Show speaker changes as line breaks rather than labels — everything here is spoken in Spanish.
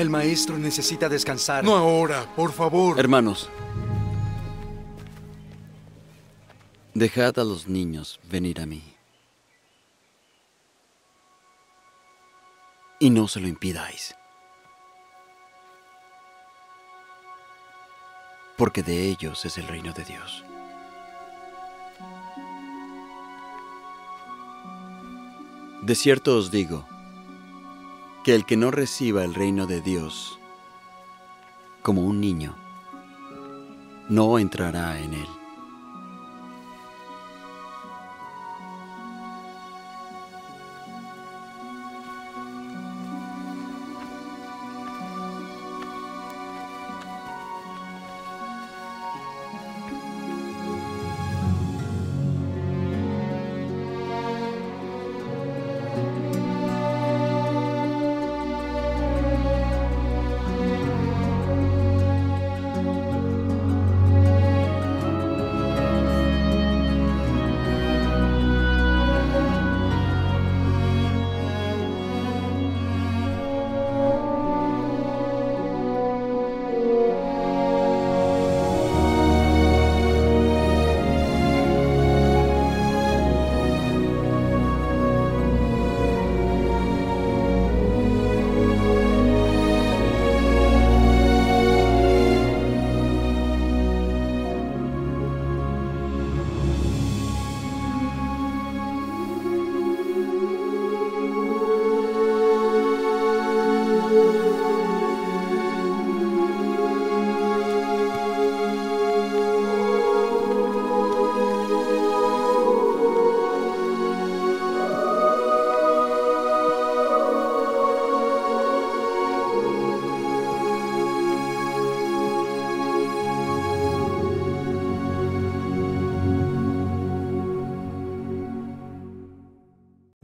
El maestro necesita descansar.
No ahora, por favor.
Hermanos, dejad a los niños venir a mí. Y no se lo impidáis. Porque de ellos es el reino de Dios. De cierto os digo, que el que no reciba el reino de Dios como un niño, no entrará en él.